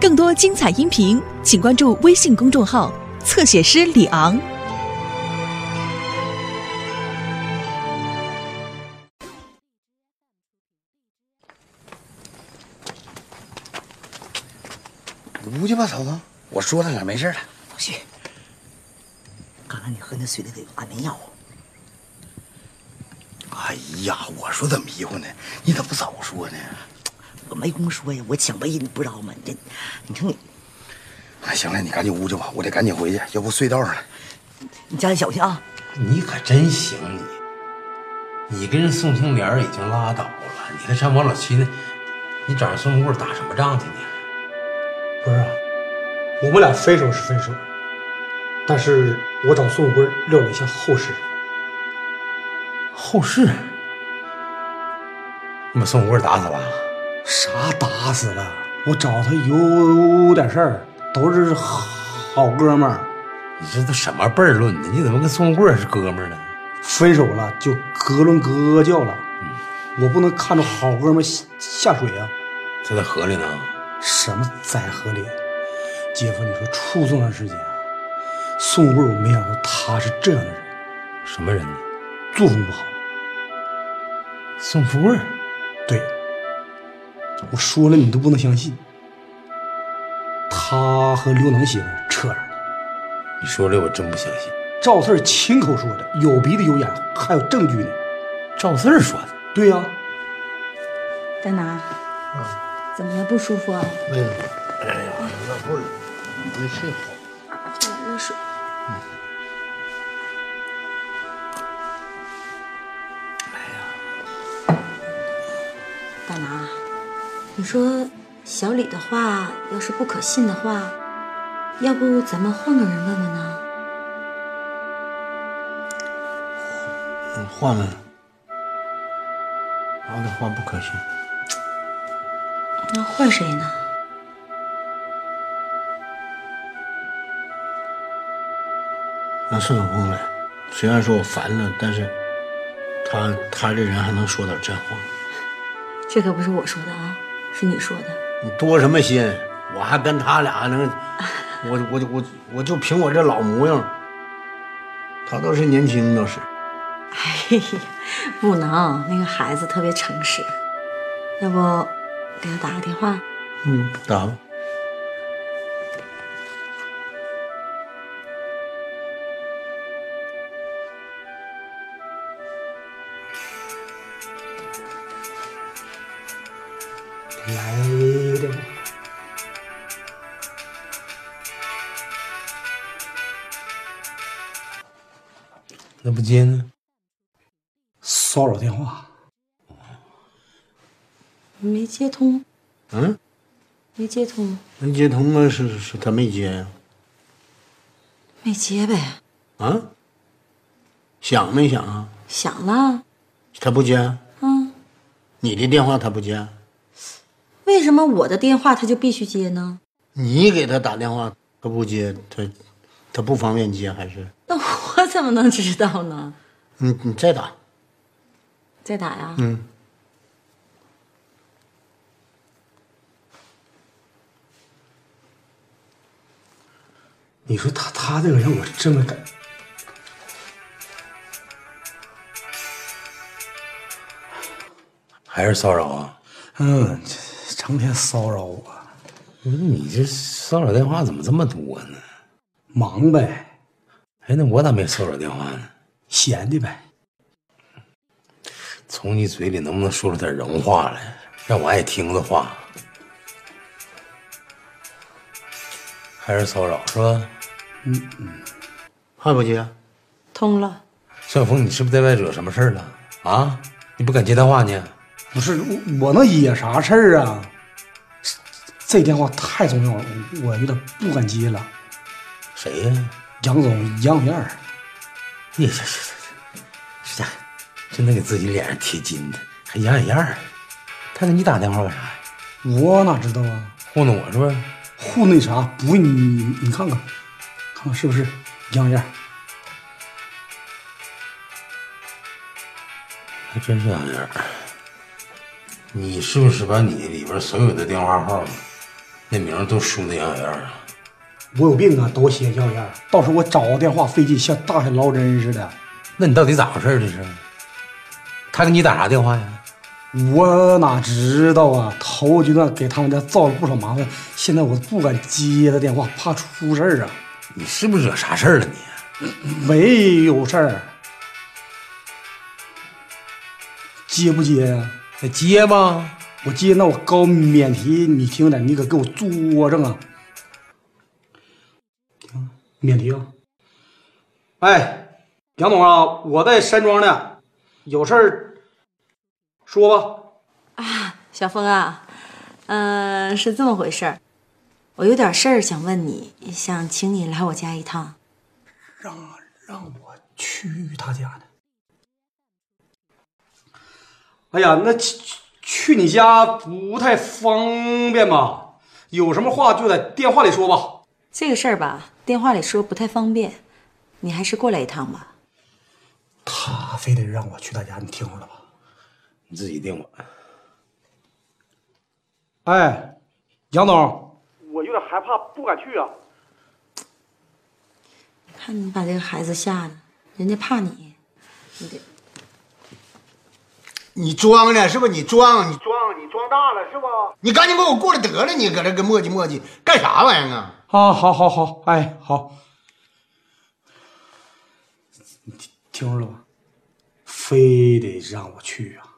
更多精彩音频，请关注微信公众号“侧写师李昂”。你屋去吧，嫂子。我说他点没事了。老徐，刚才你喝那水里头有安眠药。哎呀，我说怎么迷糊呢？你怎么不早说呢？我没工夫说呀，我抢背你不知道吗？这，你看你，哎，行了，你赶紧屋去吧，我得赶紧回去，要不隧道上了。你家里小心啊！你可真行，你，你跟人宋青莲已经拉倒了，你还上王老七那，你找人宋富贵打什么仗去你？不是啊，我们俩分手是分手，但是我找宋贵料了一下后事。后事？你把宋富贵打死了？啥打死了？我找他有点事儿，都是好哥们儿。你这都什么辈儿论的？你怎么跟宋贵是哥们儿呢？分手了就哥伦哥叫了，我不能看着好哥们下下水啊！这在河里呢。什么在河里？姐夫，你说处这么长时间啊，宋贵，我没想到他是这样的人。什么人呢？作风不好。宋富贵？对。我说了你都不能相信，他和刘能媳妇扯上了。你说这我真不相信。赵四亲口说的，有鼻子有眼，还有证据呢。赵四说的。对呀。大拿。嗯。怎么了？不舒服啊？没有。哎呀，拉困了没睡你说小李的话要是不可信的话，要不咱们换个人问问呢？换了，他的话不可信。那换谁呢？让盛可风来，虽然说我烦了，但是他他这人还能说点真话。这可不是我说的啊，是你说的。你多什么心？我还跟他俩能，我我我我就凭我这老模样，他倒是年轻倒是。哎呀，不能，那个孩子特别诚实，要不？给他打个电话。嗯，打吧。接通，没接通啊？是是，他没接呀，没接呗。啊？响没响啊？响了，他不接。嗯，你的电话他不接，为什么我的电话他就必须接呢？你给他打电话他不接，他他不方便接还是？那我怎么能知道呢？你你再打，再打呀？嗯。你说他他这个人，我真么感，还是骚扰啊？嗯，成天骚扰我。我说你这骚扰电话怎么这么多呢？忙呗。哎，那我咋没骚扰电话呢？闲的呗。从你嘴里能不能说出点人话来，让我爱听的话？还是骚扰是吧？嗯嗯，还不接？通了。小峰，你是不是在外惹什么事儿了？啊？你不敢接电话呢？不是我，我能惹啥事儿啊？这电话太重要了，我有点不敢接了。谁呀？杨总杨面儿。呀呀呀！是家真的给自己脸上贴金的，还养眼样儿。他给你打电话干啥呀？我哪知道啊？糊弄我是不是？糊弄啥？不你你看看。看看是不是样样？还真是样样。你是不是把你里边所有的电话号那名都输那样样啊。我有病啊，都写小样。到时候我找个电话费劲，像大海捞针似的。那你到底咋回事？这是？他给你打啥电话呀？我哪知道啊！头阶段给他们家造了不少麻烦，现在我不敢接他电话，怕出事儿啊。你是不是惹啥事儿了你？没有事儿，接不接呀、得接吧。我接，那我高免提，你听着，你可给我作证啊！听，免提啊！哎，杨总啊，我在山庄呢，有事儿说吧。啊小峰啊，嗯、是这么回事儿，我有点事儿想问你，想请你来我家一趟。让让我去他家呢。哎呀，那去去去你家不太方便吧？有什么话就在电话里说吧。这个事儿吧，电话里说不太方便，你还是过来一趟吧。他非得让我去他家，你听着了吧？你自己定吧。哎，杨总，我有点害怕，不敢去啊。看你把这个孩子吓的，人家怕你，你得你装呢是不？你装，你装，你装大了是不？你赶紧给我过来得了，你搁这跟磨叽磨叽干啥玩意儿啊？啊，好好好，哎，好。你听听着了吧？非得让我去啊！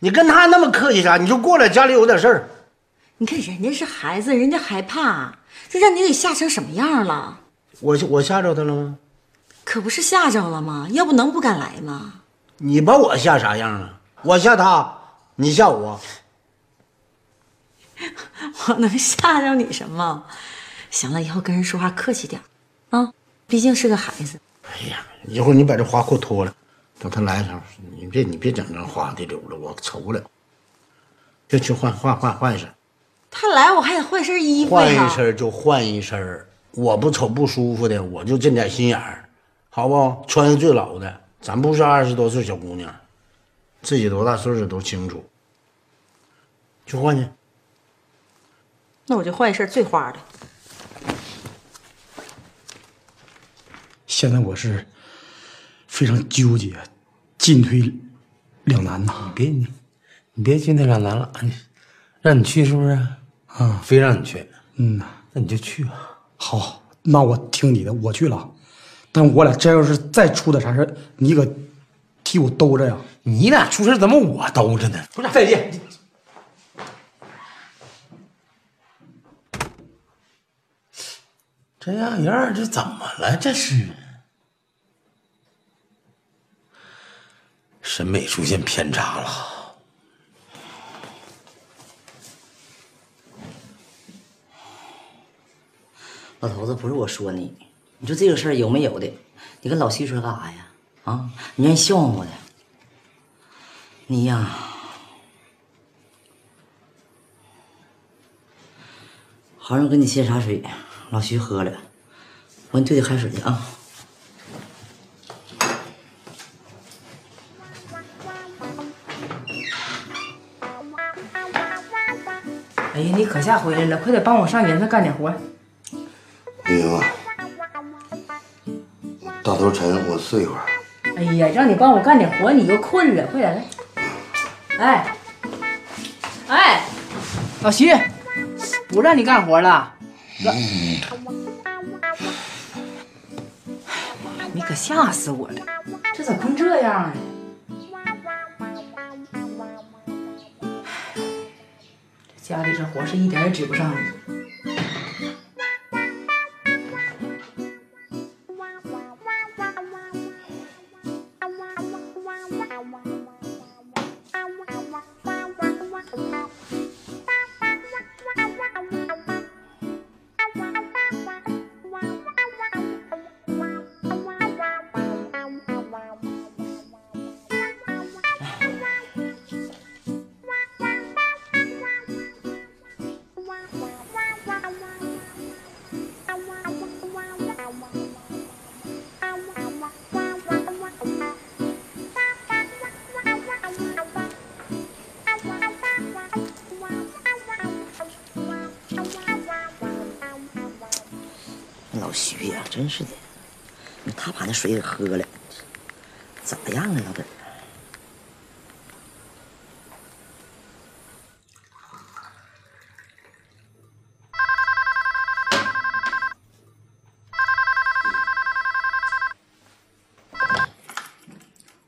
你跟他那么客气啥？你就过来，家里有点事儿。你看人家是孩子，人家害怕，这让你给吓成什么样了？我我吓着他了吗？可不是吓着了吗？要不能不敢来吗？你把我吓啥样啊？我吓他，你吓我。我能吓着你什么？行了，以后跟人说话客气点啊，毕竟是个孩子。哎呀，一会儿你把这花裤脱了，等他来的时候，你别你别整这花的溜了，我愁了。就去换换换换一身，他来我还得换身衣服换。一身就换一身。我不瞅不舒服的，我就这点心眼儿，好不？穿上最老的，咱不是二十多岁小姑娘，自己多大岁数都清楚。去换去。那我就换一身最花的。现在我是非常纠结，进退两难呐。别你，你别进退两难了。让你去是不是？啊，非让你去，嗯，那你就去吧。好，那我听你的，我去了。但我俩真要是再出点啥事儿你可替我兜着呀。你俩出事怎么我兜着呢？不是，再见。这样样儿这怎么了？这是审美出现偏差了。老头子，不是我说你，你说这个事儿有没有的？你跟老徐说干啥呀？啊，你让人笑话我的。你呀，好让给你沏茶水，老徐喝了，我给你兑点开水去啊。哎呀，你可下回来了，快点帮我上园子干点活。明啊，大头沉，我睡一会儿。哎呀，让你帮我干点活，你又困了，快点来。哎，哎，老徐，不让你干活了。让你可吓死我了，这咋困这样啊？这家里这活是一点也指不上你。那水给喝了，怎么样啊，老弟儿？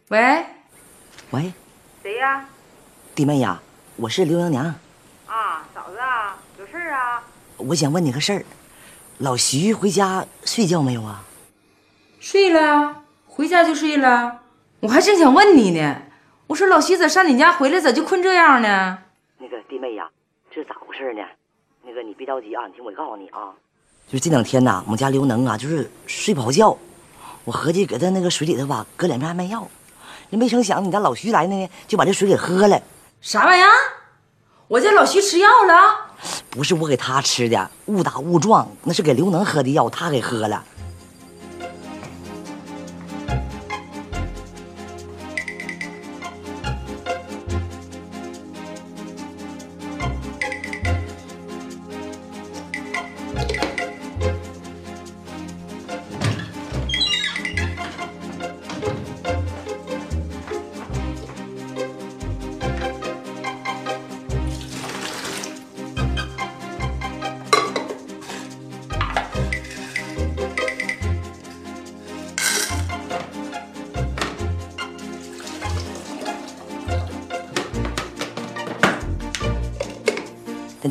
喂，喂，谁呀？弟妹呀，我是刘娘娘，啊，嫂子啊，有事儿啊？我想问你个事儿，老徐回家睡觉没有啊？睡了，回家就睡了。我还正想问你呢，我说老徐咋上你家回来，咋就困这样呢？那个弟妹呀，这咋回事呢？那个你别着急啊，你听我告诉你啊，就是这两天呐，我们家刘能啊，就是睡不好觉，我合计给他那个水里头吧搁两片安眠药，那没成想你家老徐来呢，就把这水给喝了。啥玩意儿？我家老徐吃药了？不是我给他吃的，误打误撞，那是给刘能喝的药，他给喝了。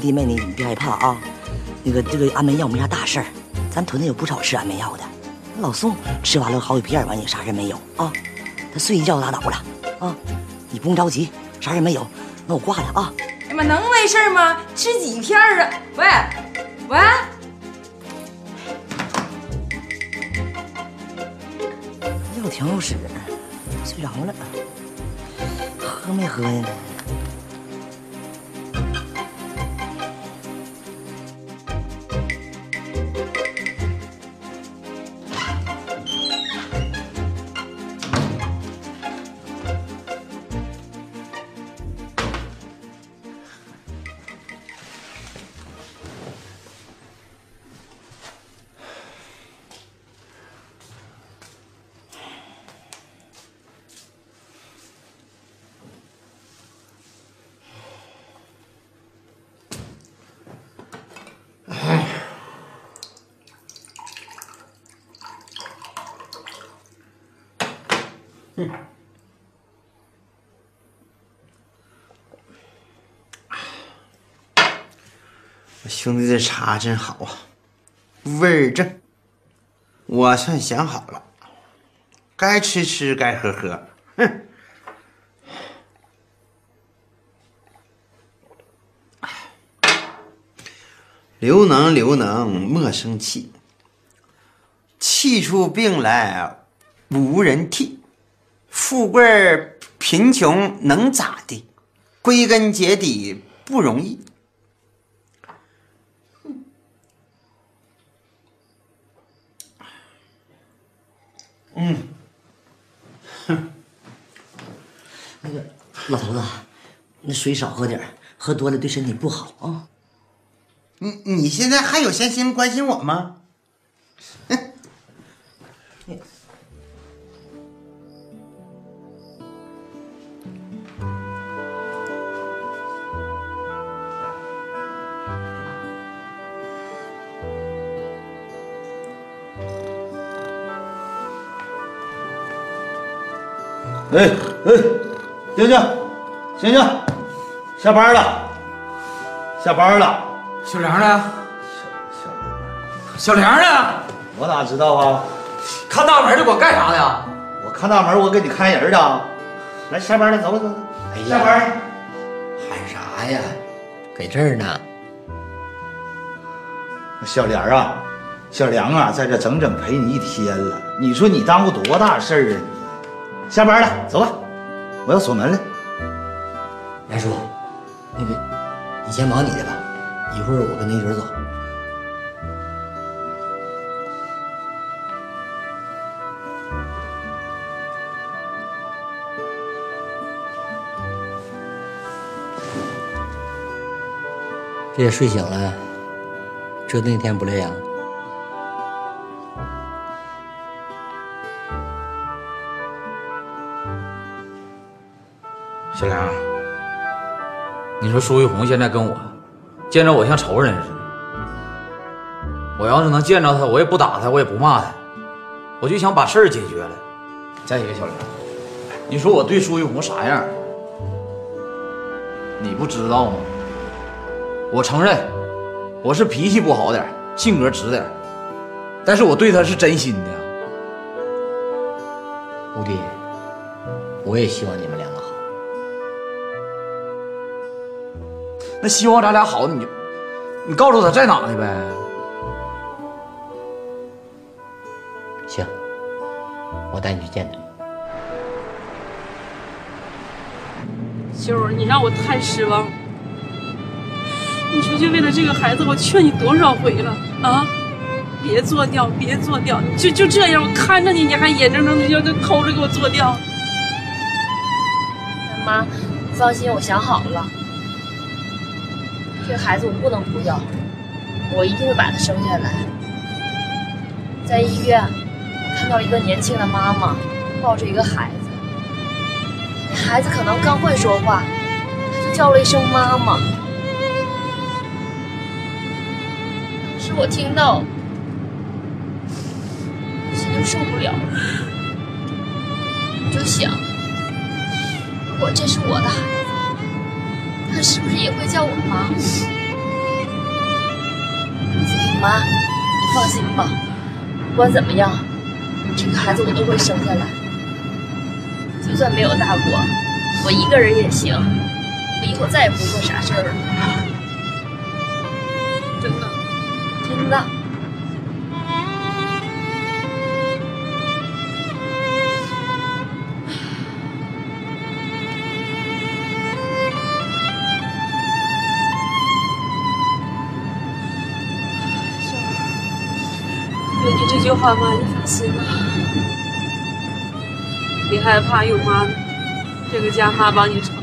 弟妹你你别害怕啊，那个这个安眠药没啥大事儿，咱屯子有不少吃安眠药的。老宋吃完了好几片，完也啥事没有啊，他睡一觉拉倒了啊，你不用着急，啥事没有。那我挂了啊。哎妈，能没事吗？吃几片啊？喂，喂，药挺好使，睡着了，喝没喝呀？兄弟这茶真好啊，味儿正。我算想好了，该吃吃，该喝喝。哼，刘能，刘能，莫生气。气出病来无人替，富贵贫穷能咋地？归根结底不容易。嗯，那个老头子，那水少喝点喝多了对身体不好啊。你你现在还有闲心关心我吗？哼哎哎，静静，醒醒，下班了，下班了。小梁呢？小梁呢？我哪知道啊？看大门的，我干啥的呀？我看大门，我给你看人的。来，下班了，走吧走吧。哎呀下班。喊啥呀？搁这儿呢。小梁啊，小梁啊，在这整整陪你一天了。你说你耽误多大事儿啊你？下班了，走吧，我要锁门了。严叔，那个你先忙你的吧，一会儿我跟他一准走。这也睡醒了，这那天不累呀、小梁，你说苏玉红现在跟我见着我像仇人似的。我要是能见着他，我也不打他，我也不骂他，我就想把事儿解决了。再一个，小梁，你说我对苏玉红啥样？你不知道吗？我承认，我是脾气不好点，性格直点，但是我对他是真心的。吴迪，我也希望你那希望咱俩好，你就你告诉他在哪呢呗。行，我带你去见他。秀儿，你让我太失望了。你说，就为了这个孩子，我劝你多少回了啊！别做掉，别做掉，就就这样，我看着你，你还眼睁睁的要就偷着给我做掉。妈，你放心，我想好了，这个孩子我不能不要，我一定会把他生下来。在医院，我看到一个年轻的妈妈抱着一个孩子，那孩子可能刚会说话，他就叫了一声妈妈。当时我听到，心就受不了了，就想。如果这是我的孩子，他是不是也会叫我妈？妈，你放心吧，不管怎么样，这个孩子我都会生下来。就算没有大国，我一个人也行。我以后再也不做傻事儿了。句话，妈你放心吧。别害怕，有妈呢，这个家妈帮你撑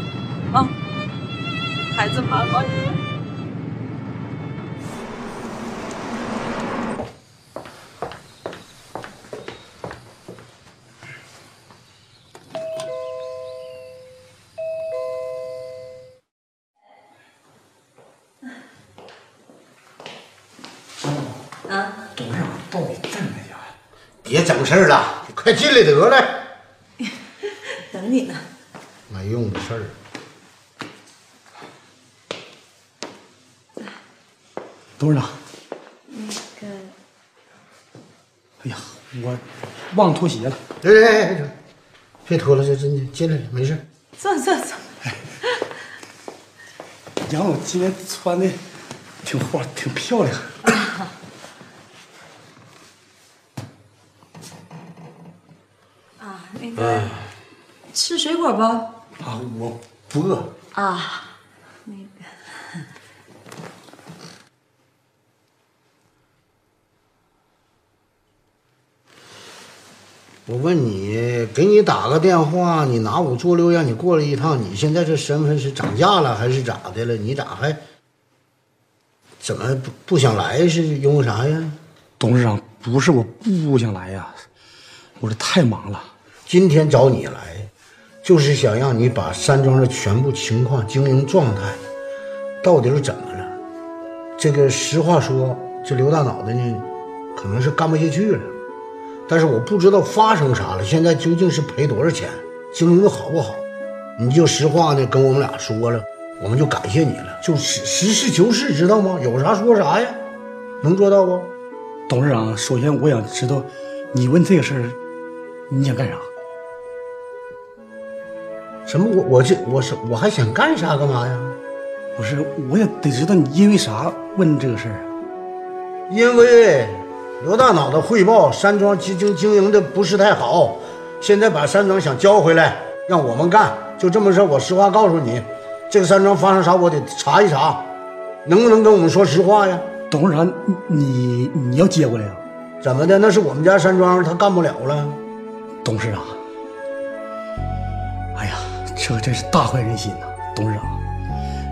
啊，孩子妈帮你事儿了，你快进来得了。等你呢。没用的事儿。董事长，那个，哎呀，我忘脱鞋了。哎哎哎，别脱了，这真的进来了，没事。坐坐坐。杨总今天穿的挺花，挺漂亮。啊，那个，吃水果不？啊，我不饿。啊，那个，我问你，给你打个电话，你拿五座六让你过来一趟，你现在这身份是涨价了还是咋的了？你咋还怎么不不想来？是因为啥呀？董事长，不是我不想来呀，我这太忙了。今天找你来，就是想让你把山庄的全部情况、经营状态到底是怎么了。这个实话说，这刘大脑袋呢，可能是干不下去了。但是我不知道发生啥了，现在究竟是赔多少钱，经营的好不好？你就实话呢跟我们俩说了，我们就感谢你了，就实实事求是，知道吗？有啥说啥呀，能做到不？董事长，首先我想知道，你问这个事儿，你想干啥？什么？我我这我是我还想干啥干嘛呀？不是，我也得知道你因为啥问这个事儿啊？因为刘大脑袋汇报山庄经经经营的不是太好，现在把山庄想交回来，让我们干，就这么事。我实话告诉你，这个山庄发生啥，我得查一查，能不能跟我们说实话呀？董事长，你你要接过来呀？怎么的？那是我们家山庄，他干不了了。董事长，哎呀，这可真是大快人心呐！董事长，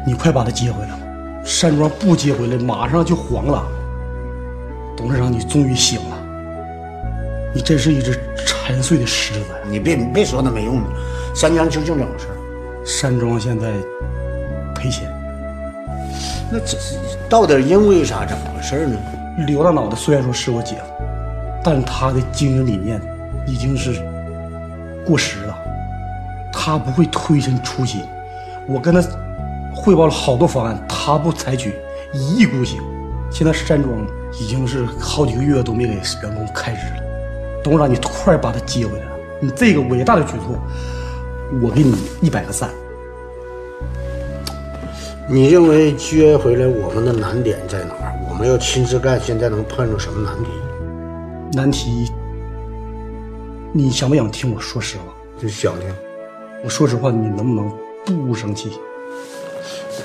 你快把他接回来吧，山庄不接回来，马上就黄了。董事长，你终于醒了，你真是一只沉睡的狮子呀！你别你别说那没用的，山庄究竟怎么回事？山庄现在赔钱。那这是到底因为啥？怎么回事呢？刘大脑袋虽然说是我姐夫，但他的经营理念已经是过时了，他不会推陈出新。我跟他汇报了好多方案，他不采取，一意孤行。现在山庄已经是好几个月都没给员工开支了。董事长，你快把他接回来！你这个伟大的举措，我给你一百个赞。你认为接回来我们的难点在哪儿？我们要亲自干，现在能碰上什么难题？难题，你想不想听我说实话？就想听。我说实话，你能不能不生气？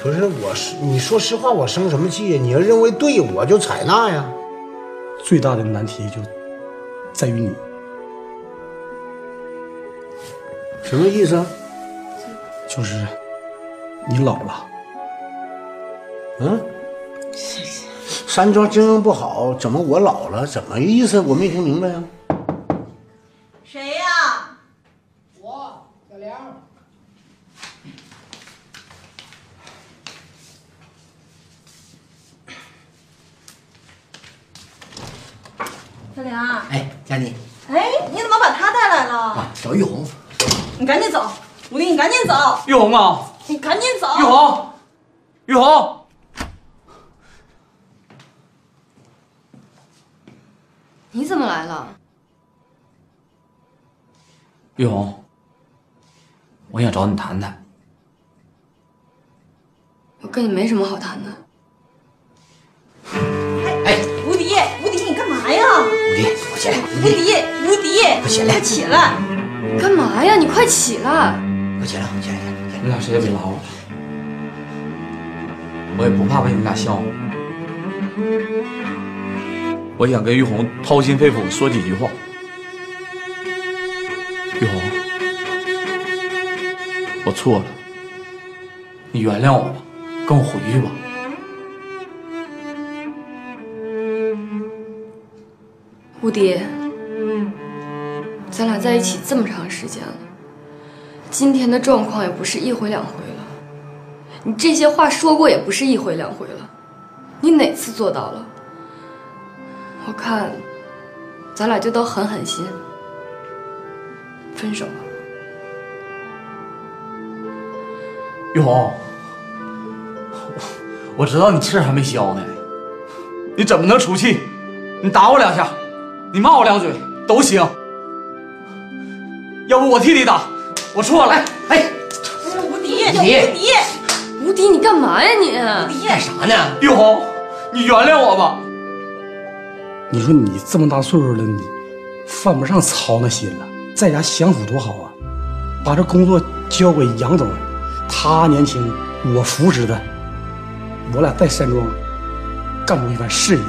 不是，我是你说实话，我生什么气呀？你要认为对，我就采纳呀。最大的难题就在于你，什么意思啊？就是你老了。嗯，山庄经营不好，怎么我老了？怎么意思？我没听明白呀。谁呀？我小梁。小梁，哎，佳妮，哎，你怎么把他带来了？啊，找玉红。你赶紧走，吴迪，你赶紧走。玉红啊，你赶紧走。玉红，玉红，你怎么来了？玉红，我想找你谈谈。我跟你没什么好谈的。哎，吴迪，吴迪，你干嘛呀？吴迪，快起来。吴迪，吴迪，快起来，起来！干嘛呀？你快起来！快起来，起来，你俩谁也别拉我，我也不怕被你们俩笑话。我想跟玉红掏心肺腑说几句话。玉红，我错了，你原谅我吧，跟我回去吧。吴迪，咱俩在一起这么长时间了，今天的状况也不是一回两回了，你这些话说过也不是一回两回了，你哪次做到了？我看，咱俩就都狠狠心，分手吧。玉红，我知道你气还没消呢，你怎么能出气？你打我两下，你骂我两嘴都行。要不我替你打，我错了。哎，吴迪，吴迪吴迪，吴迪，你干嘛呀你？吴迪，干啥呢？玉红，你原谅我吧。你说你这么大岁数了，你犯不上操那心了，在家享福多好啊！把这工作交给杨总，他年轻，我扶持他，我俩在山庄干出一番事业。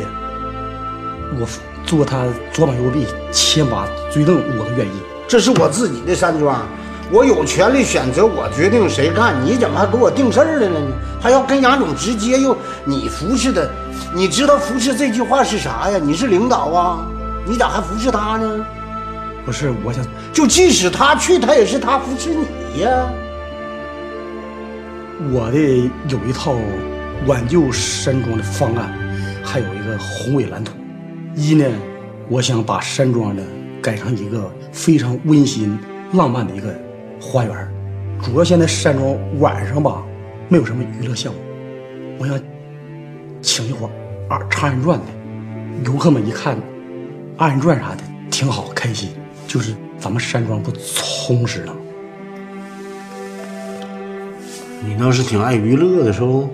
我做他左膀右臂，牵把追凳，我都愿意。这是我自己的山庄，我有权利选择我决定谁干。你怎么还给我定事儿了呢？还要跟杨总直接又你扶持的？你知道扶持这句话是啥呀？你是领导啊，你咋还扶持他呢？不是，我想就即使他去，他也是他扶持你呀。我的有一套挽救山庄的方案，还有一个宏伟蓝图。一呢，我想把山庄呢改成一个非常温馨、浪漫的一个花园。主要现在山庄晚上吧，没有什么娱乐项目，我想请一伙二唱二人转的，游客们一看二人转啥的挺好，开心。就是咱们山庄不充实了吗？你倒是挺爱娱乐的，是不？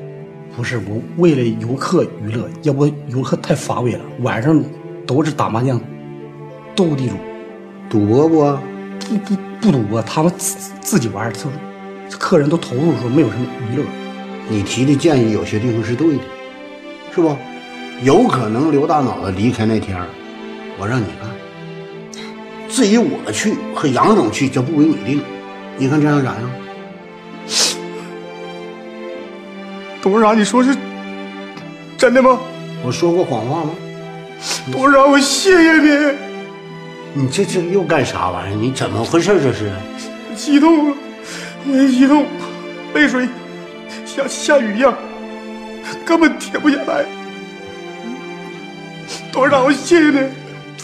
不是，我为了游客娱乐，要不游客太乏味了。晚上都是打麻将、斗地主、赌博不？不不不赌博，他们自自己玩，他客人都投入说没有什么娱乐。你提的建议有些地方是对的，是不？有可能刘大脑袋离开那天，我让你干。至于我去和杨总去，这不归你定。你看这样咋样？董事长，你说是真的吗？我说过谎话吗？董事长，我谢谢你。你这这又干啥玩意儿？你怎么回事？这是？激动了，我也激动。泪水像下雨一样，根本停不下来。董事长，我谢谢你。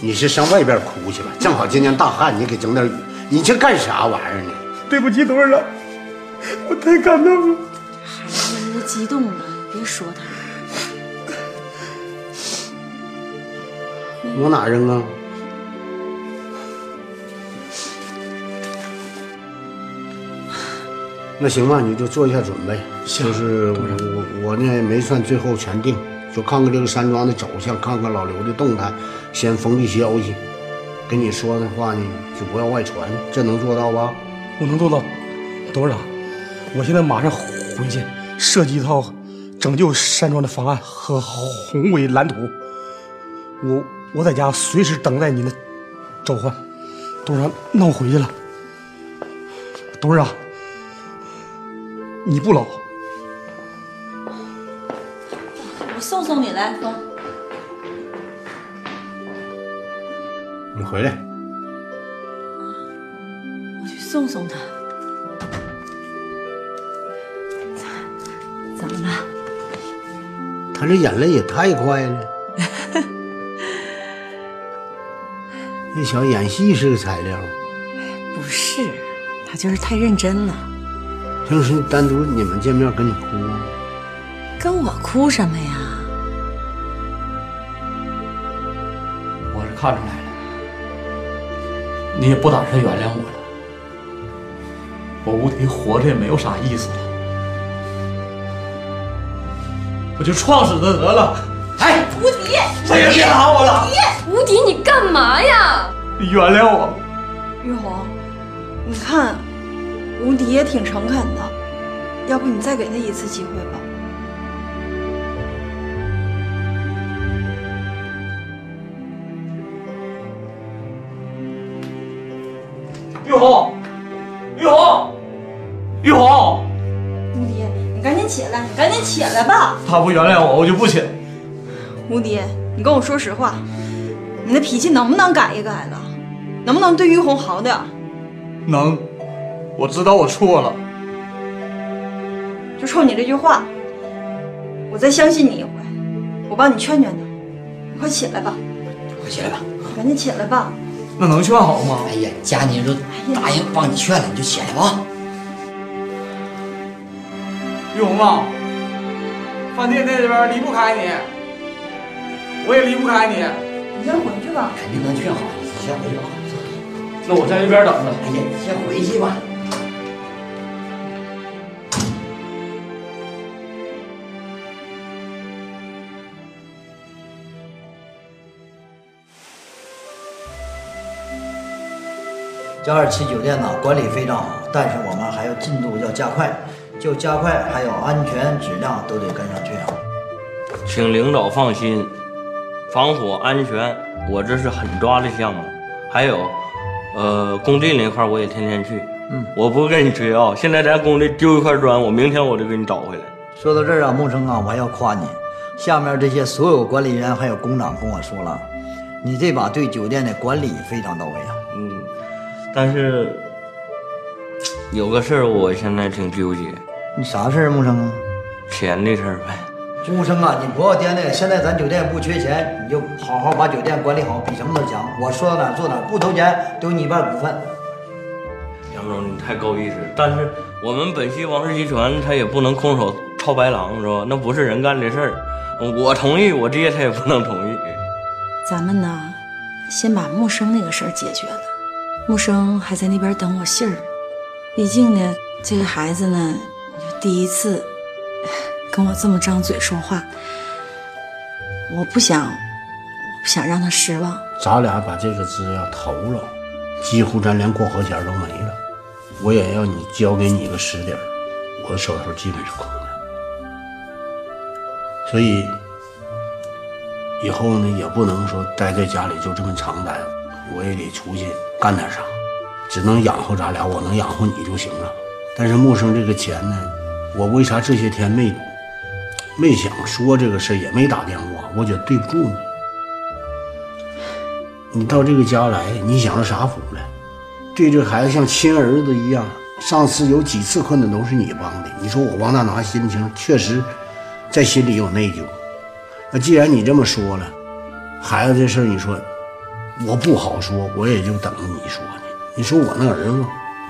你是上外边哭去吧？正好今天大旱，你给整点雨，你这干啥玩意儿呢？对不起，董事长，我太感动了。孩子都激动了，别说他。往哪扔啊？那行吧，你就做一下准备。就是我我我呢没算最后全定，就看看这个山庄的走向，看看老刘的动态，先封闭消息。跟你说的话呢，就不要外传，这能做到吧？我能做到，董事长，我现在马上回去设计一套拯救山庄的方案和宏伟蓝图。我我在家随时等待您的召唤。董事长，那我回去了。董事长，你不老。我送送你来，风。你回来。我去送送他。怎么了？他这眼泪也太快了。那小子演戏是个材料。不是，他就是太认真了。平时单独你们见面跟你哭吗，跟我哭什么呀？我是看出来了，你也不打算原谅我了。我吴迪活着也没有啥意思了，我就撞死他得了。哎，吴迪，再也别打我了。吴迪，你干嘛呀？你原谅我。玉红，你看，吴迪也挺诚恳的，要不你再给他一次机会吧。玉红，玉红，玉红，吴迪，你赶紧起来，你赶紧起来吧。他不原谅我，我就不起来。吴迪，你跟我说实话，你的脾气能不能改一改了？能不能对玉红好点？能，我知道我错了。就冲你这句话，我再相信你一回，我帮你劝劝他。你快起来吧，快起来吧。赶紧起来吧。那能劝好吗？哎呀，佳妮都答应帮你劝了，你就起来吧。玉红啊，饭店那边离不开你，我也离不开你。你先回去吧。肯定能劝好，你先回去吧。那我在这边等着。哎呀，你先回去吧。嘉二七酒店呢，管理非常好，但是我们还要进度要加快，就加快，还有安全质量都得跟上去啊。请领导放心，防火安全我这是狠抓的项目，还有，呃，工地那块我也天天去。嗯，我不跟你吹啊，现在咱工地丢一块砖，我明天我就给你找回来。说到这儿啊，木生啊，我还要夸你，下面这些所有管理员还有工长跟我说了，你这把对酒店的管理非常到位啊。嗯，但是有个事儿我现在挺纠结，你啥事儿，木生啊？钱的事儿呗。木生啊，你不要掂量，现在咱酒店不缺钱，你就好好把酒店管理好，比什么都强。我说到哪儿做哪儿，不投钱都有你一半股份。杨总，你太够意思，但是我们本溪王氏集团他也不能空手套白狼，是吧？那不是人干的事儿。我同意，我爹他也不能同意。咱们呢，先把木生那个事儿解决了。木生还在那边等我信儿，毕竟呢，这个孩子呢，第一次跟我这么张嘴说话，我不想，不想让他失望。咱俩把这个资料投了，几乎咱连过河钱都没了。我也要你交给你个实底儿，我手头基本是空的。所以以后呢，也不能说待在家里就这么长待，我也得出去干点啥。只能养活咱俩，我能养活你就行了。但是木生这个钱呢，我为啥这些天没没想说这个事，也没打电话？我觉得对不住你。你到这个家来，你享了啥福了？对这孩子像亲儿子一样，上次有几次困难都是你帮的。你说我王大拿心情确实在心里有内疚。那既然你这么说了，孩子这事儿，你说我不好说，我也就等着你说呢。你说我那儿子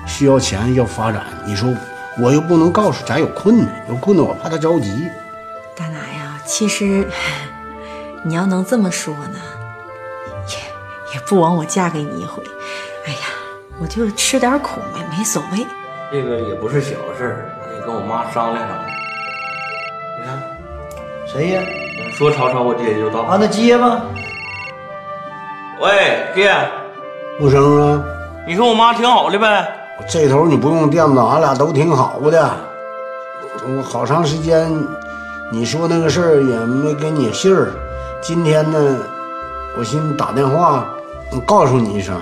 需要钱要发展，你说我又不能告诉咱有困难，有困难我怕他着急。大拿呀，其实 你要能这么说呢，也也不枉我嫁给你一回。哎呀，我就吃点苦没没所谓。这个也不是小事儿，你跟我妈商量商量。你看，谁呀？说吵吵，我爹就到。啊，那接吧。喂，爹，木生啊，你说我妈挺好的呗？这头你不用惦着，俺俩都挺好的。我好长时间，你说那个事儿也没给你信儿。今天呢，我寻思打电话告诉你一声。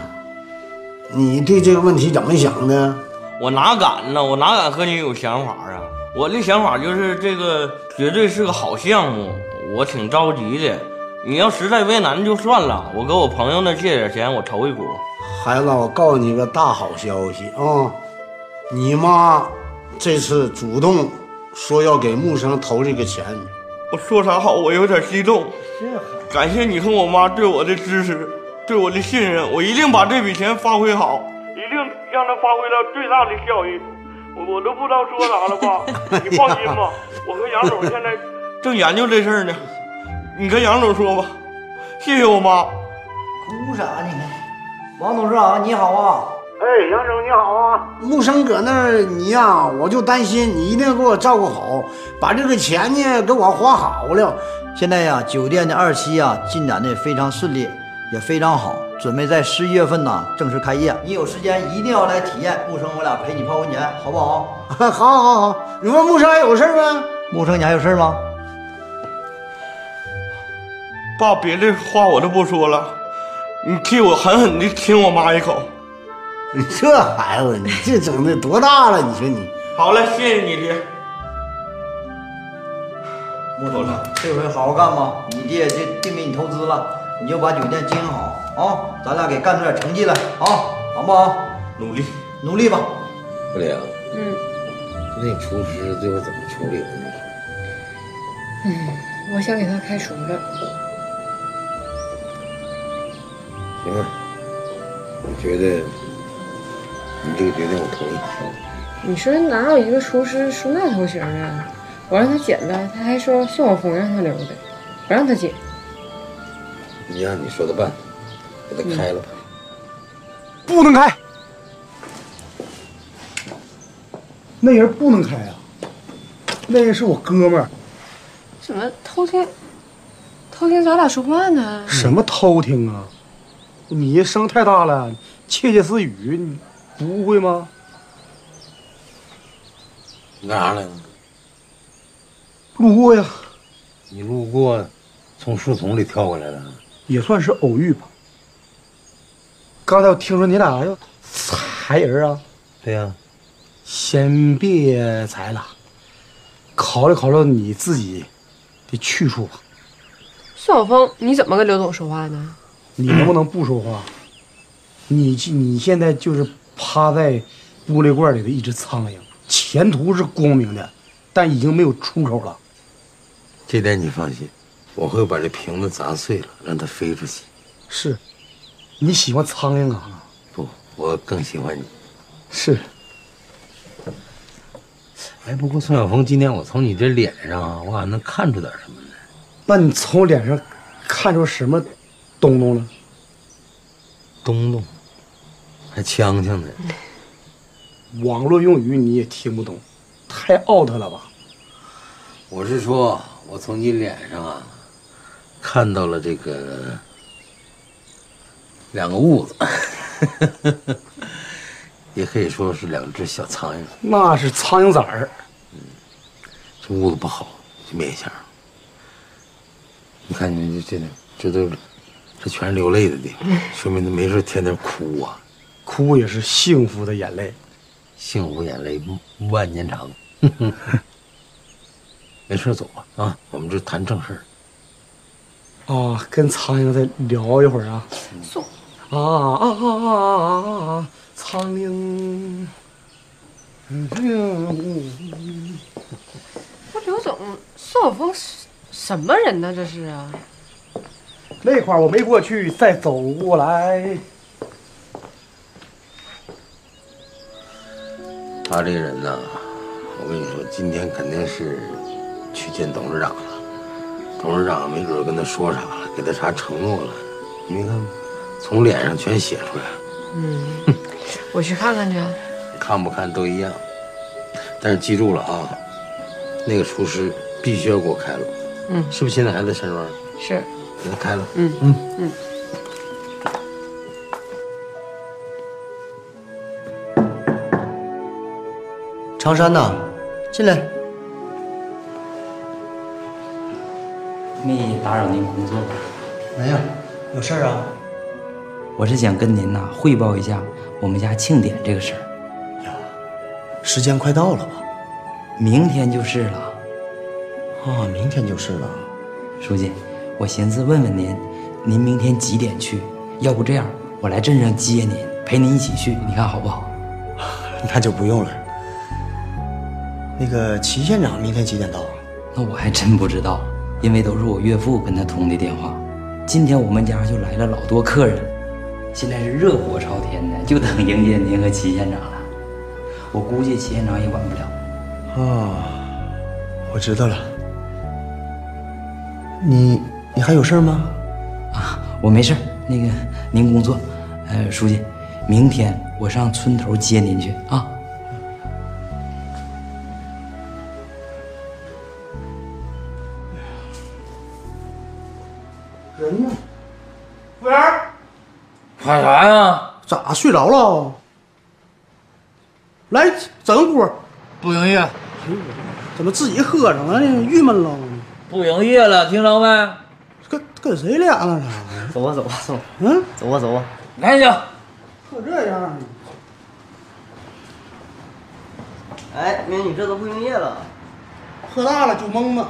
你对这个问题怎么想的？我哪敢呢？我哪敢和你有想法啊？我的想法就是这个绝对是个好项目，我挺着急的。你要实在为难就算了，我给我朋友那借点钱，我筹一股。孩子，我告诉你个大好消息啊！你妈这次主动说要给木生投这个钱，我说啥好？我有点激动。感谢你和我妈对我的支持，对我的信任，我一定把这笔钱发挥好，一定让它发挥到最大的效益。我我都不知道说啥了吧？你放心吧，我和杨总现在正研究这事儿呢。你跟杨总说吧，谢谢我妈。哭啥呢？王董事长你好啊！哎，杨总你好啊！木生搁那儿，你呀，我就担心你一定给我照顾好，把这个钱呢给我花好了。现在呀，酒店的二期啊进展的非常顺利，也非常好，准备在十一月份呢正式开业。你有时间一定要来体验。木生，我俩陪你泡温泉，好不好？好，好，好。你问木生还有事吗？木生，你还有事吗？爸，别的话我都不说了，你替我狠狠的亲我妈一口。你这孩子，你这整的多大了？你说你。好嘞，谢谢你爹。木头了，这回好好干吧。你爹这定给你投资了，你就把酒店经营好啊！咱俩给干出点成绩来啊，好不好？努力，努力吧。不良，嗯那厨师最后怎么处理的呢？嗯，我想给他开除了。行啊，我觉得你这个决定我同意。你说哪有一个厨师梳那头型的？我让他剪了，他还说宋晓峰让他留的，不让他剪。你按你说的办，给他开了吧。不能开，那人不能开啊！那人是我哥们儿，怎么偷听？偷听咱俩说话呢？什么偷听啊？你声太大了，窃窃私语，你不误会吗？你干啥来了？路过呀，你路过，从树丛里跳过来的。也算是偶遇吧。刚才我听说你俩要裁人啊？对呀、先别裁了，考虑考虑你自己的去处吧。宋晓峰，你怎么跟刘总说话呢？你能不能不说话？你你现在就是趴在玻璃罐里的一只苍蝇，前途是光明的，但已经没有出口了。这点你放心，我会把这瓶子砸碎了，让它飞出去。是，你喜欢苍蝇啊？不，我更喜欢你。是。哎，不过宋晓峰，今天我从你这脸上啊，我好像能看出点什么来。那你从我脸上看出什么东东了？东东，还呛呛呢。网络用语你也听不懂，太 out 了吧？我是说，我从你脸上啊，看到了这个两个痦子，也可以说是两只小苍蝇。那是苍蝇崽儿。这痦子不好，这面相。你看你这这这都，这全是流泪的地方，说明他没事天天哭啊。哭也是幸福的眼泪。幸福眼泪万年长。没事走吧啊，我们这谈正事儿。啊，跟苍蝇再聊一会儿啊。送。啊啊啊啊啊啊！苍蝇。不刘总，宋晓峰是什么人呢？这是啊？那块儿我没过去，再走过来。他这个人呐，我跟你说，今天肯定是去见董事长了。董事长没准跟他说啥了，给他啥承诺了。你看，从脸上全写出来了。嗯，我去看看去。看不看都一样，但是记住了啊，那个厨师必须要给我开了。嗯，是不是现在还在山庄？是，给他开了。嗯嗯嗯。常山呐，进来。没打扰您工作吧？没有，有事儿啊？我是想跟您呐汇报一下我们家庆典这个事儿。时间快到了吧？明天就是了。啊，明天就是了。书记，我寻思问问您，您明天几点去？要不这样，我来镇上接您，陪您一起去，你看好不好？那就不用了。那个齐县长明天几点到？那我还真不知道，因为都是我岳父跟他通的电话。今天我们家就来了老多客人，现在是热火朝天的，就等迎接您和齐县长了。我估计齐县长也管不了。哦，我知道了。你你还有事吗？啊，我没事那个您工作，呃，书记，明天我上村头接您去啊。人呢？服务员，喊啥呀？咋睡着了？来整锅。不营业。怎么自己喝上了呢？郁闷了。不营业了，听着没？跟跟谁俩呢？走吧，走吧，走。嗯，走吧，走吧。赶紧。喝这样。哎，美女，这都不营业了。喝大了就蒙子。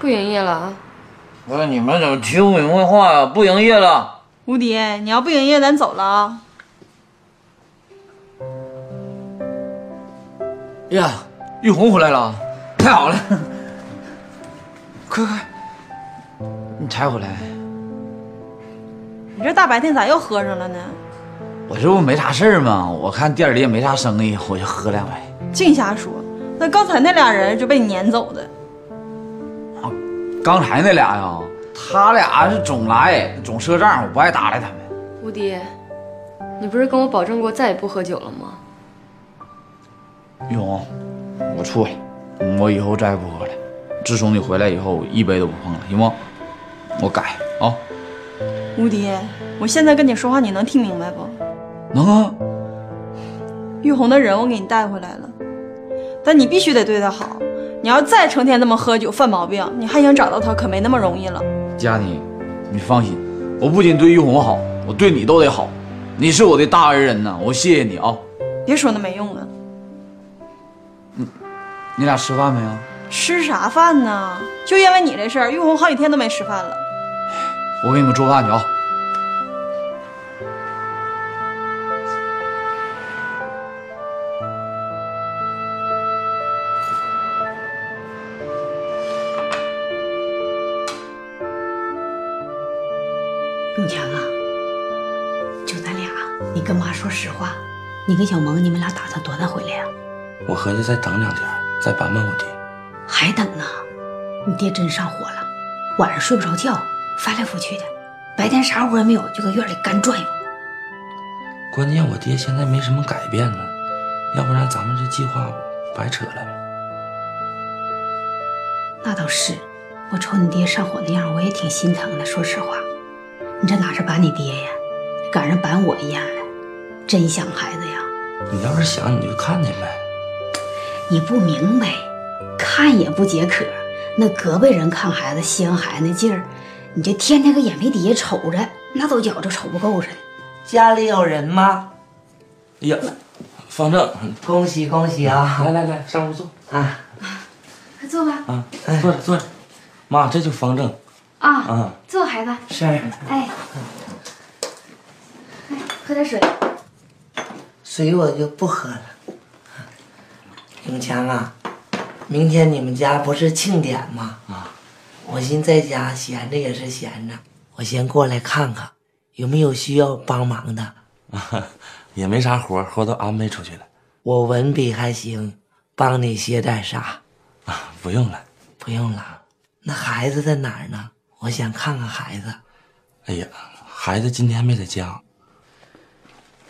不营业了啊？不是你们怎么听不明白话呀？不营业了。吴迪，你要不营业，咱走了啊。呀，玉红回来了，太好了！快快，你才回来？你这大白天咋又喝上了呢？我这不没啥事儿吗？我看店里也没啥生意，我就喝两杯。净瞎说！那刚才那俩人就被你撵走的。刚才那俩呀，他俩是总来总赊账，我不爱搭理他们。吴迪，你不是跟我保证过再也不喝酒了吗？玉红，我错了，我以后再也不喝了。自从你回来以后，我一杯都不碰了，行不？我改啊。吴迪，我现在跟你说话，你能听明白不？能啊。玉红的人我给你带回来了，但你必须得对她好。你要再成天这么喝酒犯毛病，你还想找到他可没那么容易了。佳妮，你放心，我不仅对玉红好，我对你都得好。你是我的大恩人呐，我谢谢你啊。别说那没用的。你俩吃饭没有？吃啥饭呢？就因为你这事儿，玉红好几天都没吃饭了。我给你们做饭去啊。跟小萌，你们俩打算多大回来呀、我合计再等两天，再办办我爹。还等呢？你爹真上火了，晚上睡不着觉，翻来覆去的，白天啥活也没有，就搁院里干转悠。关键我爹现在没什么改变呢，要不然咱们这计划白扯了。那倒是，我瞅你爹上火那样，我也挺心疼的。说实话，你这哪是把你爹呀，赶上把我一样了，真想孩子呀。你要是想，你就看见呗。你不明白，看也不解渴。那隔辈人看孩子、稀罕孩子那劲儿，你就天天搁眼皮底下瞅着，那都觉着瞅不够似的。家里有人吗？哎呀，方正，恭喜恭喜啊！来来来，上屋坐啊！快坐吧。啊，坐着坐着。妈，这就方正。啊，啊，坐，孩子。是。哎，哎喝点水。水我就不喝了。永强啊，明天你们家不是庆典吗？啊，我寻在家闲着也是闲着，我先过来看看，有没有需要帮忙的。也没啥活，活都安排出去了。我文笔还行，帮你写点啥？啊，不用了，不用了。那孩子在哪儿呢？我想看看孩子。哎呀，孩子今天没在家。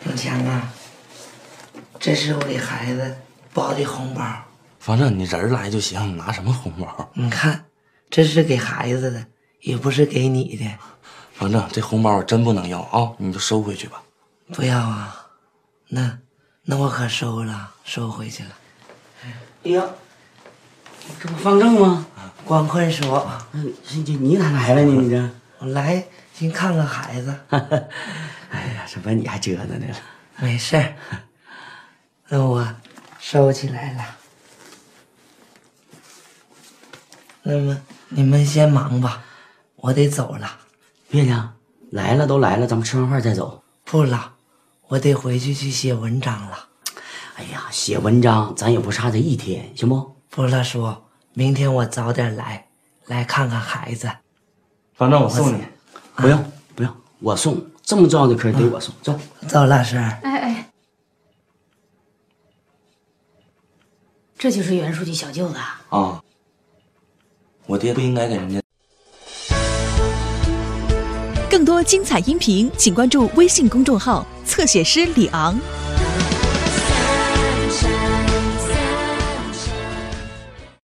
永强啊，这是我给孩子包的红包。反正你人来就行，拿什么红包？你看，这是给孩子的，也不是给你的。反正这红包我真不能要啊，你就收回去吧。不要啊，那那我可收了，收回去了。哎呀，这不方正吗？光坤说：“嗯，你你咋来了呢？你这我来先看看孩子。哎呀，这把你还折腾的了。没事儿，那我收起来了。那么你们先忙吧，我得走了。月亮来了都来了，咱们吃完饭再走。不了，我得回去去写文章了。哎呀，写文章咱也不差这一天，行不？不了叔，明天我早点来，来看看孩子。反正我送你，不用不用，我送。这么重要的课得我送，走走，老师。哎哎，这就是袁书记小舅子啊。啊，我爹不应该给人家。更多精彩音频，请关注微信公众号“侧写师李昂”。